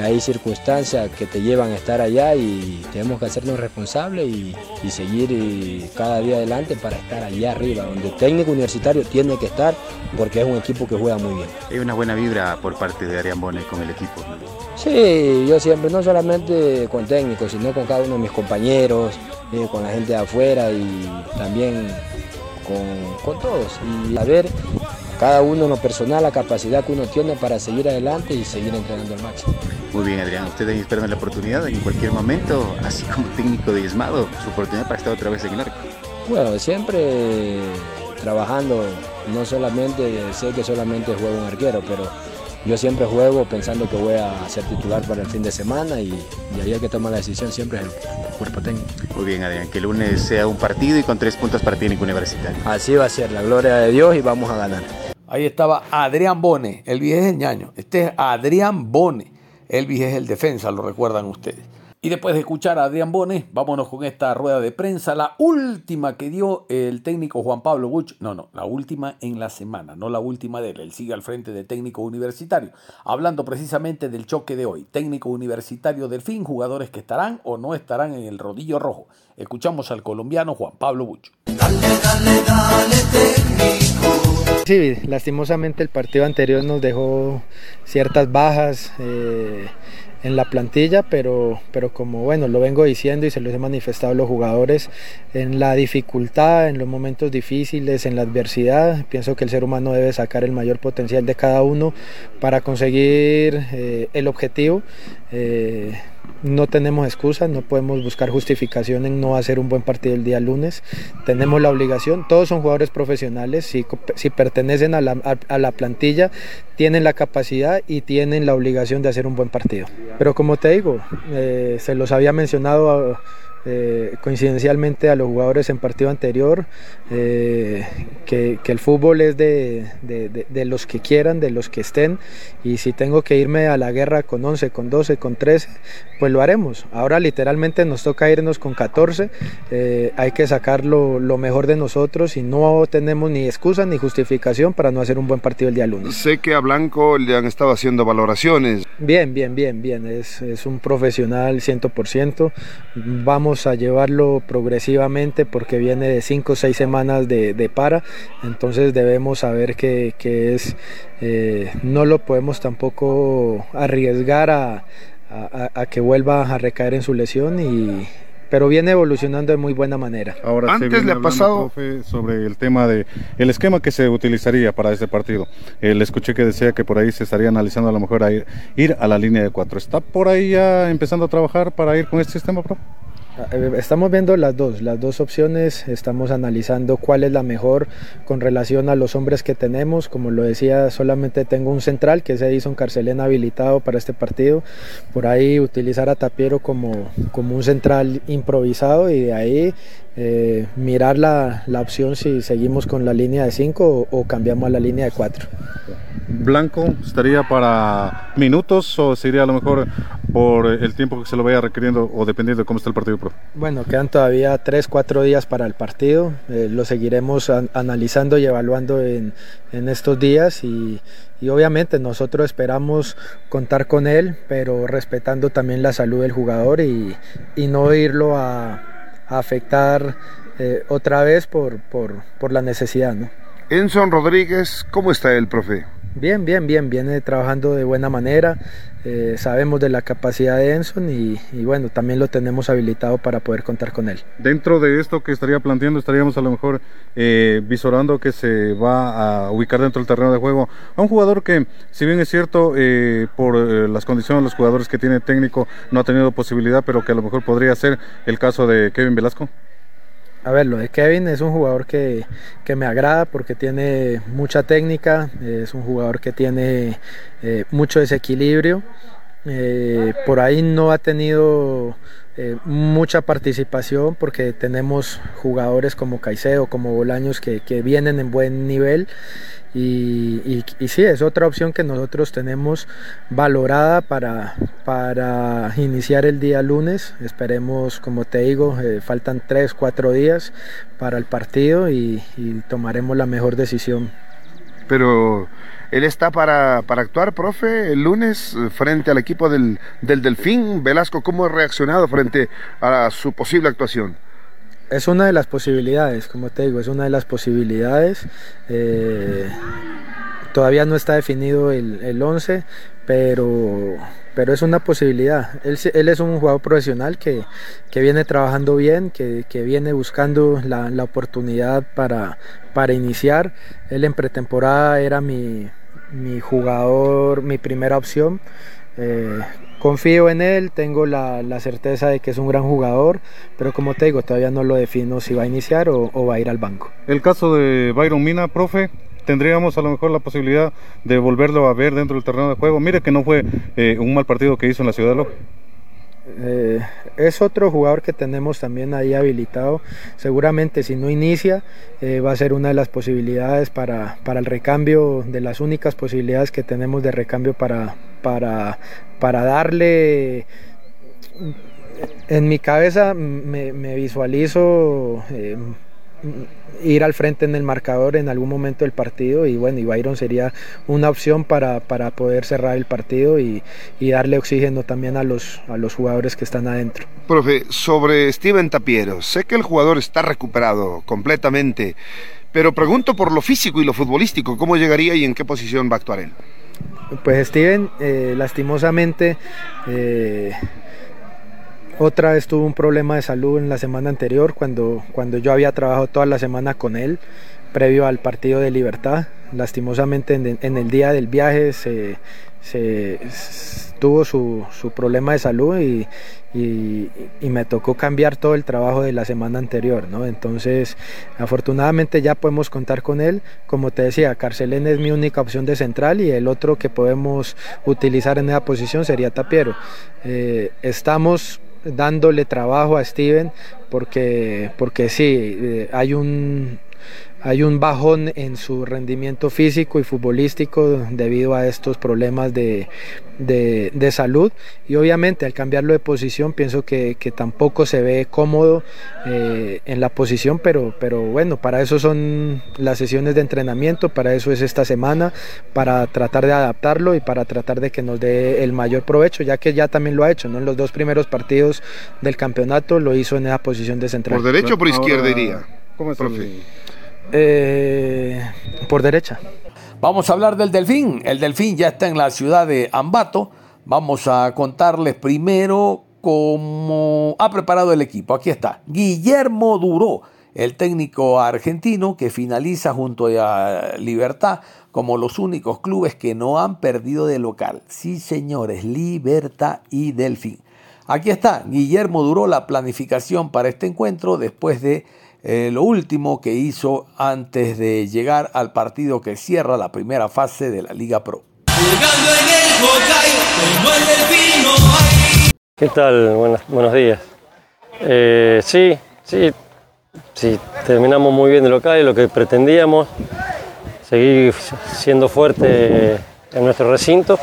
hay circunstancias que te llevan a estar allá y tenemos que hacernos responsables y, y seguir eh, cada día adelante para estar allá arriba, donde el técnico universitario tiene que estar porque es un equipo que juega muy bien. Hay una buena vibra por parte de Arián Bone con el equipo. Sí, yo siempre, no solamente con técnicos, sino con cada uno de mis compañeros, eh, con la gente de afuera y también con, con todos. Y a ver, cada uno en lo personal, la capacidad que uno tiene para seguir adelante y seguir entrenando al máximo. Muy bien, Adrián. Ustedes esperan la oportunidad en cualquier momento, así como técnico diezmado, su oportunidad para estar otra vez en el arco. Bueno, siempre trabajando, no solamente, sé que solamente juego un arquero, pero yo siempre juego pensando que voy a ser titular para el fin de semana y, y ahí el que toma la decisión siempre es el cuerpo técnico. Muy bien, Adrián. Que el lunes sea un partido y con tres puntos para técnico universitario. Así va a ser, la gloria de Dios y vamos a ganar. Ahí estaba Adrián Bone, Elvis es el ñaño. Este es Adrián Bone. Elvis es el defensa, lo recuerdan ustedes. Y después de escuchar a Adrián Bone, vámonos con esta rueda de prensa, la última que dio el técnico Juan Pablo Buch. No, no, la última en la semana, no la última de él. Él sigue al frente de técnico universitario, hablando precisamente del choque de hoy. Técnico universitario del fin, jugadores que estarán o no estarán en el rodillo rojo. Escuchamos al colombiano Juan Pablo Buch. Sí, lastimosamente el partido anterior nos dejó ciertas bajas eh, en la plantilla, pero, pero como bueno, lo vengo diciendo y se los he manifestado a los jugadores, en la dificultad, en los momentos difíciles, en la adversidad, pienso que el ser humano debe sacar el mayor potencial de cada uno para conseguir eh, el objetivo. Eh, no tenemos excusas, no podemos buscar justificación en no hacer un buen partido el día lunes. Tenemos la obligación, todos son jugadores profesionales, si, si pertenecen a la, a, la, plantilla, tienen la capacidad y tienen la obligación de hacer un buen partido. Pero como te digo, eh, se los había mencionado eh, coincidencialmente a los jugadores en partido anterior, eh, que, el fútbol es de, de, los que quieran, de los que estén, y si tengo que irme a la guerra con 11, con 12, con 13, pues lo haremos. Ahora literalmente nos toca irnos con 14, eh, hay que sacar lo, lo, mejor de nosotros y no tenemos ni excusa ni justificación para no hacer un buen partido el día lunes. Sé que a Blanco le han estado haciendo valoraciones. Bien, bien, bien, bien, es, es un profesional 100%, vamos a llevarlo progresivamente porque viene de 5 o 6 semanas de, para, entonces debemos saber que, es, eh, no lo podemos tampoco arriesgar a, que vuelva a recaer en su lesión y, pero viene evolucionando de muy buena manera. Ahora antes le ha pasado sobre el tema de el esquema que se utilizaría para este partido. Eh, le escuché que decía que por ahí se estaría analizando a lo mejor a ir, ir a la línea de cuatro. ¿Está por ahí ya empezando a trabajar para ir con este sistema, pro? Eh, estamos viendo las dos, las dos opciones, estamos analizando cuál es la mejor con relación a los hombres que tenemos. Como lo decía, solamente tengo un central que es Edison Carcelena habilitado para este partido. Por ahí utilizar a Tapiero como, como un central improvisado y de ahí eh, mirar la, la, opción si seguimos con la línea de 5 o, cambiamos a la línea de 4. Blanco estaría para minutos o sería a lo mejor por el tiempo que se lo vaya requiriendo o dependiendo de cómo está el partido pro? Bueno, quedan todavía 3, 4 días para el partido. Eh, lo seguiremos analizando y evaluando en, en estos días y, y, obviamente nosotros esperamos contar con él, pero respetando también la salud del jugador y, y no irlo a afectar eh, otra vez por, por, por, la necesidad. ¿no? Enson Rodríguez, ¿cómo está el profe? Bien, bien, bien, viene trabajando de buena manera, eh, sabemos de la capacidad de Enson y, bueno, también lo tenemos habilitado para poder contar con él. Dentro de esto que estaría planteando, estaríamos a lo mejor eh, visorando que se va a ubicar dentro del terreno de juego a un jugador que, si bien es cierto, eh, por las condiciones de los jugadores que tiene técnico, no ha tenido posibilidad, pero que a lo mejor podría ser el caso de Kevin Velasco. A ver, lo de Kevin es un jugador que, me agrada porque tiene mucha técnica, es un jugador que tiene eh, mucho desequilibrio. Eh, por ahí no ha tenido eh, mucha participación porque tenemos jugadores como Caicedo, como Bolaños que, vienen en buen nivel y, y, sí, es otra opción que nosotros tenemos valorada para, para iniciar el día lunes. Esperemos, como te digo, eh, faltan 3, 4 días para el partido y, tomaremos la mejor decisión. Pero él está para, para, actuar, profe, el lunes frente al equipo del, del Delfín. Velasco, ¿cómo ha reaccionado frente a su posible actuación? es una de las posibilidades, como te digo, es una de las posibilidades. Eh, todavía no está definido el 11, pero, pero es una posibilidad. Él, él es un jugador profesional que, que viene trabajando bien, que, que viene buscando la, la, oportunidad para, para iniciar. Él en pretemporada era mi, mi jugador, mi primera opción. Eh, confío en él, tengo la, certeza de que es un gran jugador, pero como te digo, todavía no lo defino si va a iniciar o, va a ir al banco. El caso de Byron Mina, profe, tendríamos a lo mejor la posibilidad de volverlo a ver dentro del terreno de juego. Mire que no fue eh, un mal partido que hizo en la ciudad de Loja. Eh, es otro jugador que tenemos también ahí habilitado. Seguramente si no inicia eh, va a ser una de las posibilidades para, para, el recambio, de las únicas posibilidades que tenemos de recambio para, para, para darle... En mi cabeza me, visualizo... ir al frente en el marcador en algún momento del partido y bueno, y Byron sería una opción para, para poder cerrar el partido y, y, darle oxígeno también a los, a los jugadores que están adentro. Profe, sobre Steven Tapiero, sé que el jugador está recuperado completamente, pero pregunto por lo físico y lo futbolístico, ¿cómo llegaría y en qué posición va a actuar él? Pues Steven, eh, lastimosamente... Eh, otra vez tuvo un problema de salud en la semana anterior cuando, cuando yo había trabajado toda la semana con él previo al partido de Libertad. Lastimosamente en, el día del viaje se, se, tuvo su, su, problema de salud y, y, y, me tocó cambiar todo el trabajo de la semana anterior, ¿no? Entonces, afortunadamente ya podemos contar con él. Como te decía, Carcelén es mi única opción de central y el otro que podemos utilizar en esa posición sería Tapiero. Eh, estamos dándole trabajo a Steven porque, porque sí, eh, hay un hay un bajón en su rendimiento físico y futbolístico debido a estos problemas de, de, de salud y obviamente al cambiarlo de posición pienso que, que tampoco se ve cómodo eh, en la posición pero, pero bueno para eso son las sesiones de entrenamiento para eso es esta semana para tratar de adaptarlo y para tratar de que nos dé el mayor provecho ya que ya también lo ha hecho ¿no? en los dos primeros partidos del campeonato lo hizo en esa posición de central por derecho o por izquierda iría ¿Cómo es profe? Eh, por derecha. Vamos a hablar del Delfín. El Delfín ya está en la ciudad de Ambato. Vamos a contarles primero cómo ha preparado el equipo. Aquí está. Guillermo Duró, el técnico argentino que finaliza junto a Libertad como los únicos clubes que no han perdido de local. Sí, señores, Libertad y Delfín. Aquí está, Guillermo Duró, la planificación para este encuentro después de eh, lo último que hizo antes de llegar al partido que cierra la primera fase de la Liga Pro. ¿Qué tal? Buenos, buenos días. Eh, sí, sí, sí, terminamos muy bien de local y lo que pretendíamos, seguir siendo fuerte en nuestro recinto.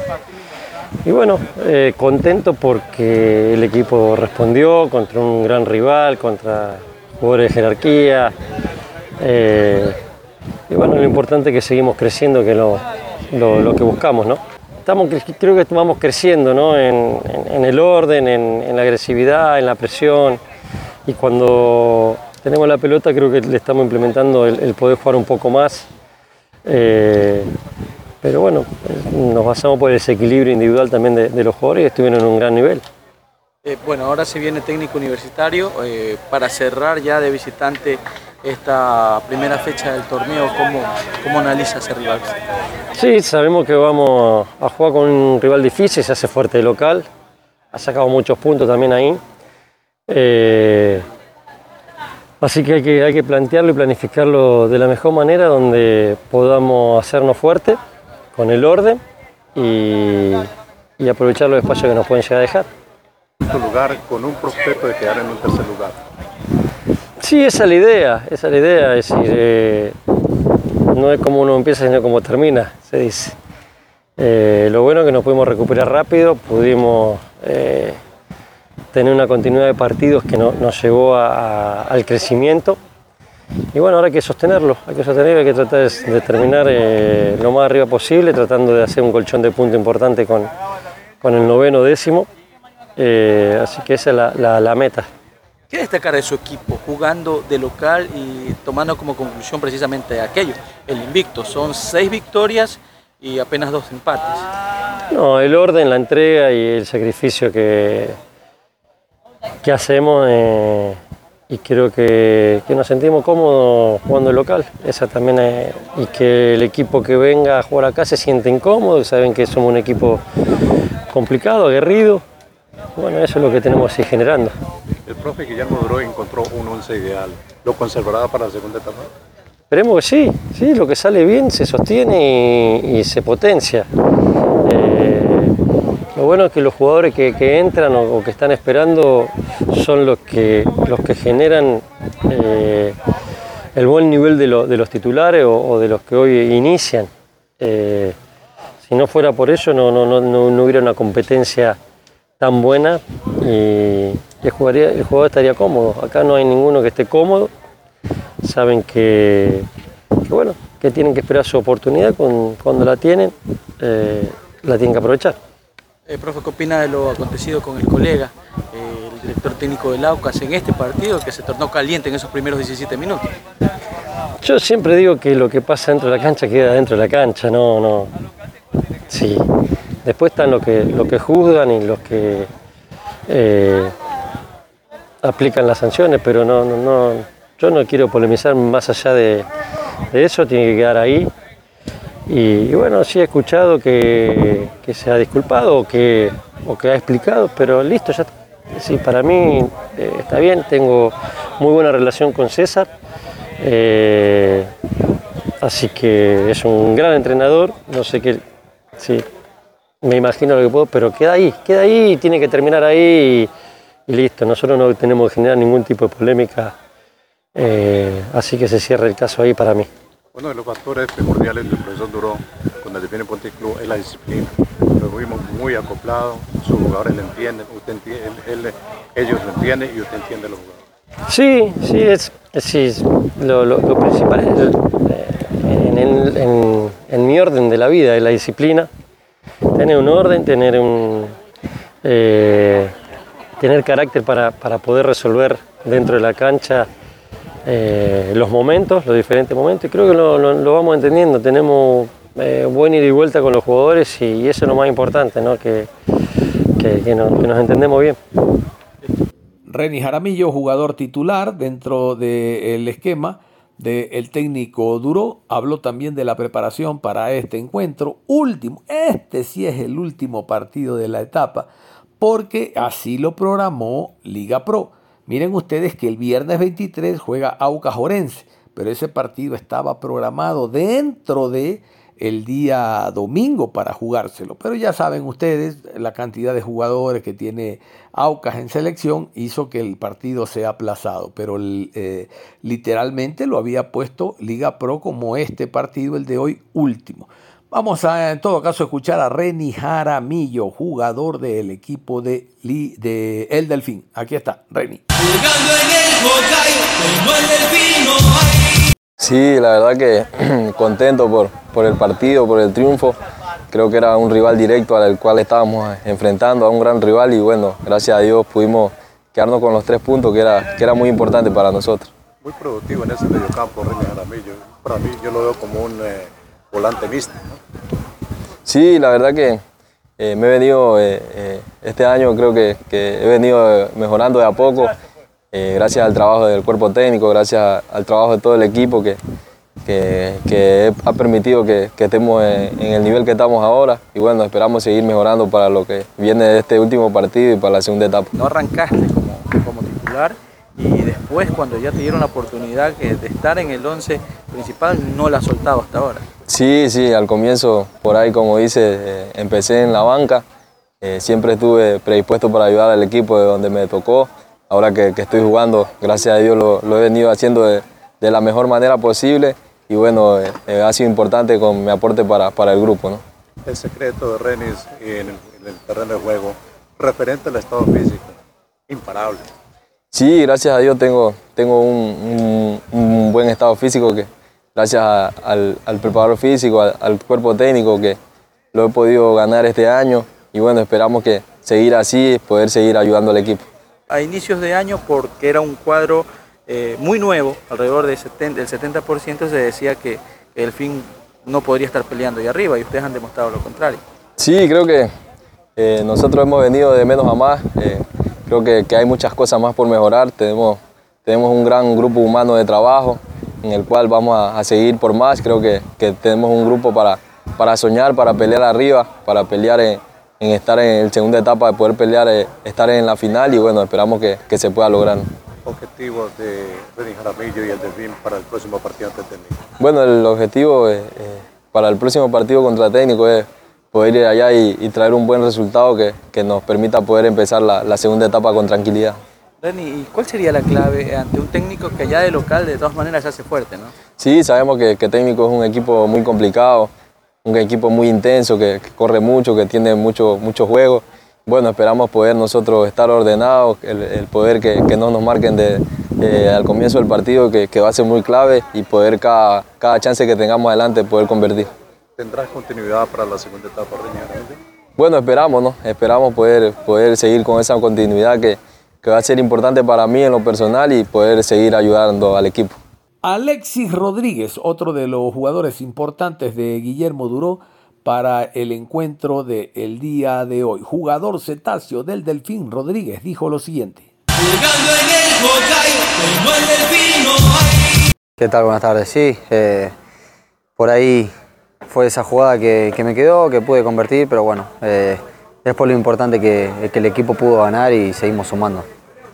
Y bueno, eh, contento porque el equipo respondió contra un gran rival, contra jugadores de jerarquía. Eh, y bueno, lo importante es que seguimos creciendo, que lo, lo, que buscamos, ¿no? Estamos, creo que vamos creciendo ¿no? en, en, el orden, en, la agresividad, en la presión. Y cuando tenemos la pelota creo que le estamos implementando el, el poder jugar un poco más. Eh, pero bueno, nos basamos por el desequilibrio individual también de, de los jugadores y estuvieron en un gran nivel. Eh, bueno, ahora se viene técnico universitario. Eh, para cerrar ya de visitante esta primera fecha del torneo, ¿cómo, cómo analiza ese rival? Sí, sabemos que vamos a jugar con un rival difícil, se hace fuerte de local, ha sacado muchos puntos también ahí. Eh, así que hay, que hay que plantearlo y planificarlo de la mejor manera, donde podamos hacernos fuertes con el orden y, y aprovechar los espacios que nos pueden llegar a dejar lugar con un prospecto de quedar en un tercer lugar. Sí, esa es la idea, esa es la idea, es decir, eh, no es como uno empieza, sino como termina, se dice. Eh, lo bueno es que nos pudimos recuperar rápido, pudimos eh, tener una continuidad de partidos que no, nos llevó al crecimiento. Y bueno, ahora hay que sostenerlo, hay que sostenerlo, hay que tratar de, terminar lo más arriba posible, tratando de hacer un colchón de punto importante con el noveno décimo. Eh, así que esa es la, la, la, meta. ¿Qué destacar de su equipo jugando de local y tomando como conclusión precisamente aquello, el invicto? Son seis victorias y apenas dos empates. No, el orden, la entrega y el sacrificio que, que hacemos eh, y creo que, que, nos sentimos cómodos jugando el local. Esa también es, y que el equipo que venga a jugar acá se siente incómodo, saben que somos un equipo complicado, aguerrido bueno, eso es lo que tenemos ir generando. El profe Guillermo Duró encontró un once ideal. ¿Lo conservará para la segunda etapa? Esperemos que sí, sí, lo que sale bien se sostiene y, y se potencia. Eh, lo bueno es que los jugadores que, que entran o, o, que están esperando son los que, los que generan eh, el buen nivel de, lo, de los titulares o, o, de los que hoy inician. Eh, si no fuera por eso no, no, no, no hubiera una competencia tan buena y el, jugaría, el jugador estaría cómodo. Acá no hay ninguno que esté cómodo. Saben que, que bueno, que tienen que esperar su oportunidad con, cuando la tienen, eh, la tienen que aprovechar. Eh, profe, ¿qué opina de lo acontecido con el colega, eh, el director técnico del Aucas, en este partido que se tornó caliente en esos primeros 17 minutos? Yo siempre digo que lo que pasa dentro de la cancha queda dentro de la cancha, no, no. Sí, Después están los que, lo que juzgan y los que eh, aplican las sanciones, pero no, no, no, yo no quiero polemizar más allá de, de, eso, tiene que quedar ahí. Y, bueno, sí he escuchado que, se ha disculpado o que, o que ha explicado, pero listo, ya Sí, para mí eh, está bien, tengo muy buena relación con César. Eh, así que es un gran entrenador, no sé qué, sí, me imagino lo que puedo, pero queda ahí, queda ahí, tiene que terminar ahí y, listo. Nosotros no tenemos que generar ningún tipo de polémica, eh, así que se cierra el caso ahí para mí. Uno de los factores primordiales del profesor Duró cuando le viene Ponte Club es la disciplina. Lo vimos muy acoplado, sus jugadores le entienden, usted entiende, ellos lo entienden y usted entiende los jugadores. Sí, sí, es, sí, lo, principal es en, en, mi orden de la vida es la disciplina, tener un orden, tener un eh, tener carácter para, para, poder resolver dentro de la cancha eh, los momentos, los diferentes momentos, y creo que lo, vamos entendiendo, tenemos eh, buen ida y vuelta con los jugadores y, eso es lo más importante, ¿no? que, que, nos, que entendemos bien. Reni Jaramillo, jugador titular dentro del esquema del técnico Duro, habló también de la preparación para este encuentro último. Este sí es el último partido de la etapa, porque así lo programó Liga Pro. Miren ustedes que el viernes 23 juega Aucas Jorense, pero ese partido estaba programado dentro de el día domingo para jugárselo. Pero ya saben ustedes, la cantidad de jugadores que tiene Aucas en selección hizo que el partido sea aplazado. Pero eh, literalmente lo había puesto Liga Pro como este partido, el de hoy último. Vamos a, en todo caso, escuchar a Reni Jaramillo, jugador del equipo de, de El Delfín. Aquí está, Reni. Sí, la verdad que contento por, por el partido, por el triunfo. Creo que era un rival directo al cual estábamos enfrentando, a un gran rival y bueno, gracias a Dios pudimos quedarnos con los tres puntos que era, que era muy importante para nosotros. Muy productivo en ese mediocampo, René Jaramillo. Para mí yo lo veo como un eh, volante mixto. Sí, la verdad que eh, me he venido, eh, este año creo que, que, he venido mejorando de a poco. Eh, gracias al trabajo del cuerpo técnico, gracias al trabajo de todo el equipo que, que, ha permitido que, estemos en, el nivel que estamos ahora y bueno, esperamos seguir mejorando para lo que viene de este último partido y para la segunda etapa. No arrancaste como, como titular y después cuando ya te dieron la oportunidad de estar en el 11 principal no la has soltado hasta ahora. Sí, sí, al comienzo por ahí como dice, eh, empecé en la banca, eh, siempre estuve predispuesto para ayudar al equipo de donde me tocó ahora que, estoy jugando, gracias a Dios lo, he venido haciendo de, la mejor manera posible y bueno, eh, eh, ha sido importante con mi aporte para, para el grupo. ¿no? El secreto de Renis en el, terreno de juego, referente al estado físico, imparable. Sí, gracias a Dios tengo, tengo un, buen estado físico que gracias al, preparador físico, al, al, cuerpo técnico que lo he podido ganar este año y bueno, esperamos que seguir así, poder seguir ayudando al equipo a inicios de año porque era un cuadro eh, muy nuevo, alrededor del 70%, se decía que el fin no podría estar peleando ahí arriba y ustedes han demostrado lo contrario. Sí, creo que eh, nosotros hemos venido de menos a más, eh, creo que, hay muchas cosas más por mejorar, tenemos, tenemos un gran grupo humano de trabajo en el cual vamos a, seguir por más, creo que, que, tenemos un grupo para, para soñar, para pelear arriba, para pelear en en estar en la segunda etapa, de poder pelear, eh, estar en la final y bueno, esperamos que, que se pueda lograr. ¿Objetivos de René Jaramillo y el Delfín para el próximo partido ante técnico? Bueno, el objetivo eh, para el próximo partido contra técnico es poder ir allá y, traer un buen resultado que, que, nos permita poder empezar la, la segunda etapa con tranquilidad. Reni, ¿y cuál sería la clave ante un técnico que allá de local de todas maneras se hace fuerte? ¿no? Sí, sabemos que, que técnico es un equipo muy complicado un equipo muy intenso, que, corre mucho, que tiene mucho, mucho juego. Bueno, esperamos poder nosotros estar ordenados, el, poder que, no nos marquen de, al comienzo del partido, que, va a ser muy clave, y poder cada, cada chance que tengamos adelante poder convertir. ¿Tendrás continuidad para la segunda etapa, Bueno, esperamos, ¿no? Esperamos poder, poder seguir con esa continuidad que, que va a ser importante para mí en lo personal y poder seguir ayudando al equipo. Alexis Rodríguez, otro de los jugadores importantes de Guillermo Duró para el encuentro del día de hoy. Jugador cetáceo del Delfín Rodríguez dijo lo siguiente. ¿Qué tal? Buenas tardes. Sí, eh, por ahí fue esa jugada que, que, me quedó, que pude convertir, pero bueno, eh, es por lo importante que, que, el equipo pudo ganar y seguimos sumando.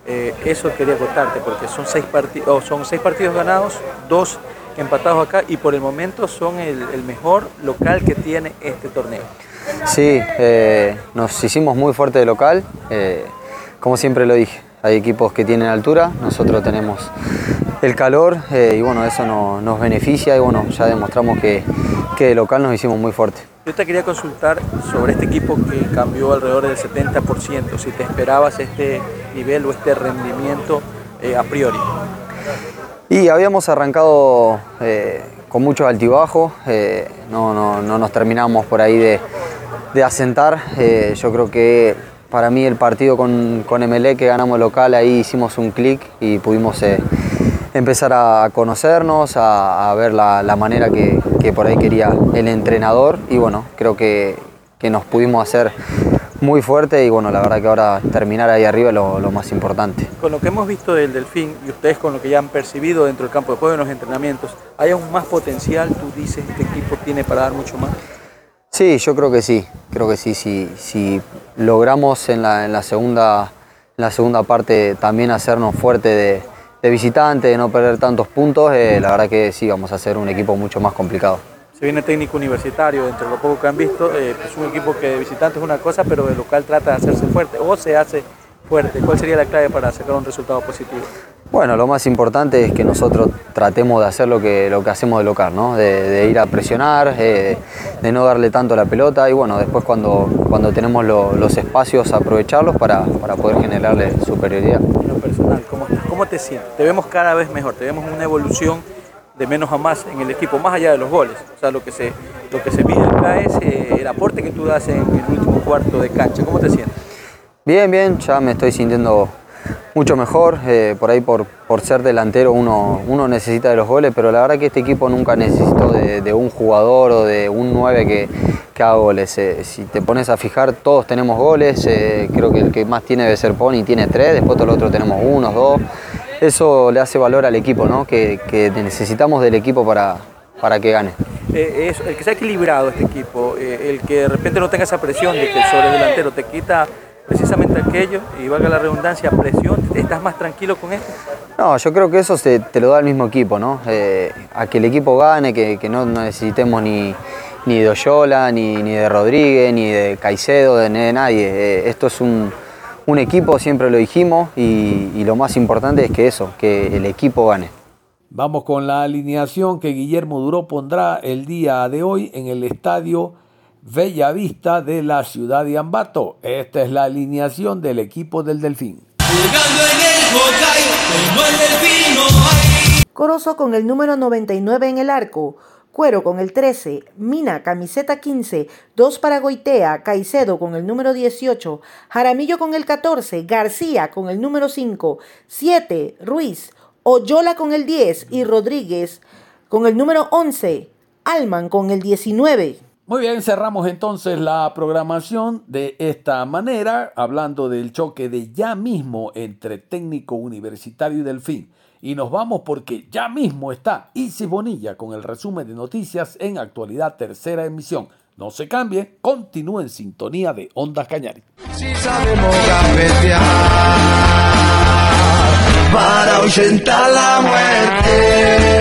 Eh, eso quería contarte, porque son seis, oh, son seis partidos ganados, dos empatados acá y por el momento son el, mejor local que tiene este torneo. Sí, eh, nos hicimos muy fuerte de local, eh, como siempre lo dije, hay equipos que tienen altura, nosotros tenemos el calor y bueno, eso no, nos beneficia y bueno, ya demostramos que, que de local nos hicimos muy fuerte. Yo te quería consultar sobre este equipo que cambió alrededor del 70%, si te esperabas este nivel o este rendimiento eh, a priori. Y habíamos arrancado eh, con mucho altibajo, eh, no, no, no, nos terminamos por ahí de, asentar. Eh, yo creo que para mí el partido con, con MLE que ganamos local, ahí hicimos un clic y pudimos empezar a conocernos, a, a ver la, la manera que, que, por ahí quería el entrenador y bueno, creo que, que, nos pudimos hacer muy fuerte y bueno, la verdad que ahora terminar ahí arriba es lo, lo, más importante. Con lo que hemos visto del Delfín y ustedes con lo que ya han percibido dentro del campo de juego en los entrenamientos, ¿hay aún más potencial? ¿Tú dices este equipo tiene para dar mucho más? Sí, yo creo que sí, creo que sí, si, si logramos en la, en la, segunda, en la segunda parte también hacernos fuerte de, de visitante, de no perder tantos puntos, eh, la verdad que sí, vamos a ser un equipo mucho más complicado. Se viene técnico universitario, entre lo poco que han visto, eh, es un equipo que de visitante es una cosa, pero de local trata de hacerse fuerte o se hace fuerte. ¿Cuál sería la clave para sacar un resultado positivo? Bueno, lo más importante es que nosotros tratemos de hacer lo que, lo que hacemos de local, ¿no? de, de ir a presionar, eh, de no darle tanto la pelota y bueno, después cuando, cuando tenemos lo, los espacios aprovecharlos para, para, poder generarle superioridad. En lo personal, ¿cómo, ¿cómo te sientes? Te vemos cada vez mejor, te vemos una evolución de menos a más en el equipo, más allá de los goles. O sea, lo que se, lo que se mide acá es eh, el aporte que tú das en el último cuarto de cancha. ¿Cómo te sientes? Bien, bien, ya me estoy sintiendo mucho mejor. Eh, por ahí por, por ser delantero uno, uno, necesita de los goles, pero la verdad que este equipo nunca necesitó de, un jugador o de un 9 que, que haga goles. Eh, si te pones a fijar, todos tenemos goles. Eh, creo que el que más tiene debe ser Pony, tiene tres, después todos los otros tenemos uno, dos. Eso le hace valor al equipo, ¿no? que, que necesitamos del equipo para, para que gane. Es el que sea equilibrado este equipo, el que de repente no tenga esa presión de que el sobre delantero te quita precisamente aquello y valga la redundancia, presión, ¿estás más tranquilo con esto? No, yo creo que eso se, te lo da el mismo equipo, ¿no? Eh, a que el equipo gane, que, que no necesitemos ni, ni de Oyola, ni, ni, de Rodríguez, ni de Caicedo, de, de nadie. Eh, esto es un, un, equipo, siempre lo dijimos, y, y lo más importante es que eso, que el equipo gane. Vamos con la alineación que Guillermo Duró pondrá el día de hoy en el estadio Bella Vista de la ciudad de Ambato. Esta es la alineación del equipo del Delfín. Corozo con el número 99 en el arco. Cuero con el 13, Mina, camiseta 15, 2 para Goitea, Caicedo con el número 18, Jaramillo con el 14, García con el número 5, 7, Ruiz, Oyola con el 10 y Rodríguez con el número 11, Alman con el 19. Muy bien, cerramos entonces la programación de esta manera, hablando del choque de ya mismo entre técnico universitario y Delfín. Y nos vamos porque ya mismo está Isi Bonilla con el resumen de noticias en actualidad tercera emisión. No se cambie, continúe en sintonía de Ondas Cañari. Si sabemos para ahuyentar la muerte.